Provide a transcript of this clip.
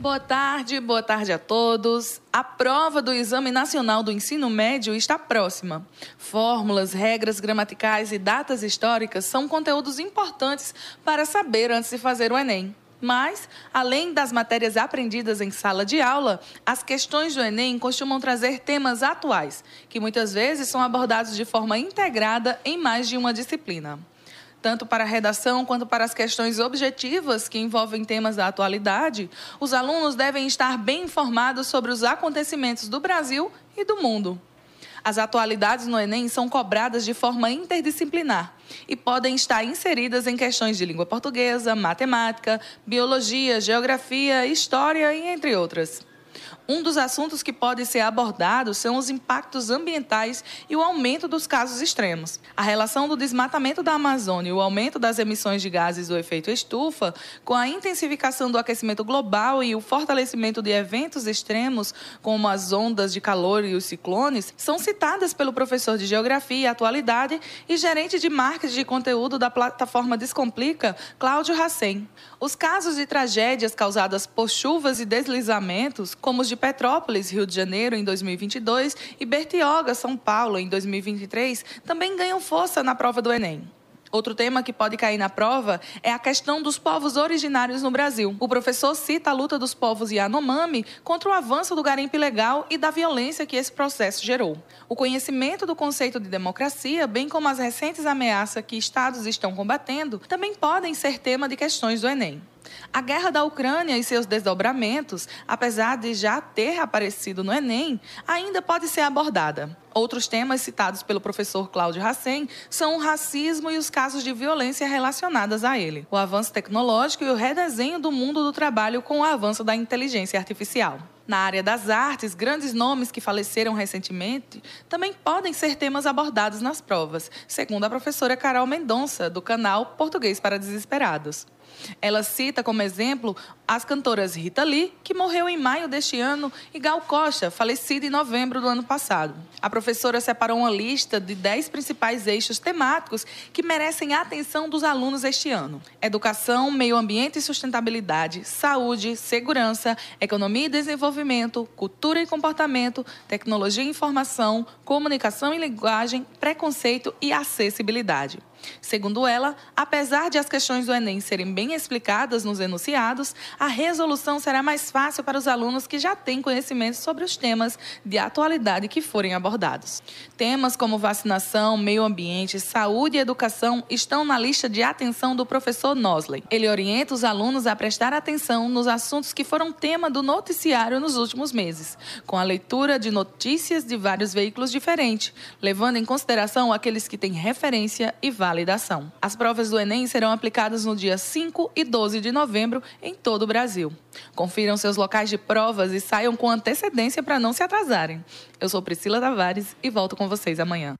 Boa tarde, boa tarde a todos. A prova do Exame Nacional do Ensino Médio está próxima. Fórmulas, regras gramaticais e datas históricas são conteúdos importantes para saber antes de fazer o Enem. Mas, além das matérias aprendidas em sala de aula, as questões do Enem costumam trazer temas atuais, que muitas vezes são abordados de forma integrada em mais de uma disciplina tanto para a redação quanto para as questões objetivas que envolvem temas da atualidade, os alunos devem estar bem informados sobre os acontecimentos do Brasil e do mundo. As atualidades no Enem são cobradas de forma interdisciplinar e podem estar inseridas em questões de língua portuguesa, matemática, biologia, geografia, história e entre outras. Um dos assuntos que pode ser abordado são os impactos ambientais e o aumento dos casos extremos. A relação do desmatamento da Amazônia e o aumento das emissões de gases do efeito estufa, com a intensificação do aquecimento global e o fortalecimento de eventos extremos, como as ondas de calor e os ciclones, são citadas pelo professor de Geografia e Atualidade e gerente de marketing de conteúdo da plataforma Descomplica, Cláudio Racem. Os casos de tragédias causadas por chuvas e deslizamentos, como os de Petrópolis, Rio de Janeiro, em 2022, e Bertioga, São Paulo, em 2023, também ganham força na prova do Enem. Outro tema que pode cair na prova é a questão dos povos originários no Brasil. O professor cita a luta dos povos Yanomami contra o avanço do garimpo ilegal e da violência que esse processo gerou. O conhecimento do conceito de democracia, bem como as recentes ameaças que estados estão combatendo, também podem ser tema de questões do Enem. A guerra da Ucrânia e seus desdobramentos, apesar de já ter aparecido no Enem, ainda pode ser abordada. Outros temas citados pelo professor Cláudio Racem são o racismo e os casos de violência relacionadas a ele, o avanço tecnológico e o redesenho do mundo do trabalho com o avanço da inteligência artificial. Na área das artes, grandes nomes que faleceram recentemente também podem ser temas abordados nas provas, segundo a professora Carol Mendonça, do canal Português para Desesperados. Ela cita como exemplo as cantoras Rita Lee, que morreu em maio deste ano, e Gal Costa, falecida em novembro do ano passado. A professora separou uma lista de 10 principais eixos temáticos que merecem a atenção dos alunos este ano: educação, meio ambiente e sustentabilidade, saúde, segurança, economia e desenvolvimento, cultura e comportamento, tecnologia e informação, comunicação e linguagem, preconceito e acessibilidade. Segundo ela, apesar de as questões do Enem serem bem explicadas nos enunciados, a resolução será mais fácil para os alunos que já têm conhecimento sobre os temas de atualidade que forem abordados. Temas como vacinação, meio ambiente, saúde e educação estão na lista de atenção do professor Nosley. Ele orienta os alunos a prestar atenção nos assuntos que foram tema do noticiário nos últimos meses, com a leitura de notícias de vários veículos diferentes, levando em consideração aqueles que têm referência e validação. As provas do Enem serão aplicadas no dia 5 e 12 de novembro em todo o Brasil. Confiram seus locais de provas e saiam com antecedência para não se atrasarem. Eu sou Priscila Tavares e volto com vocês amanhã.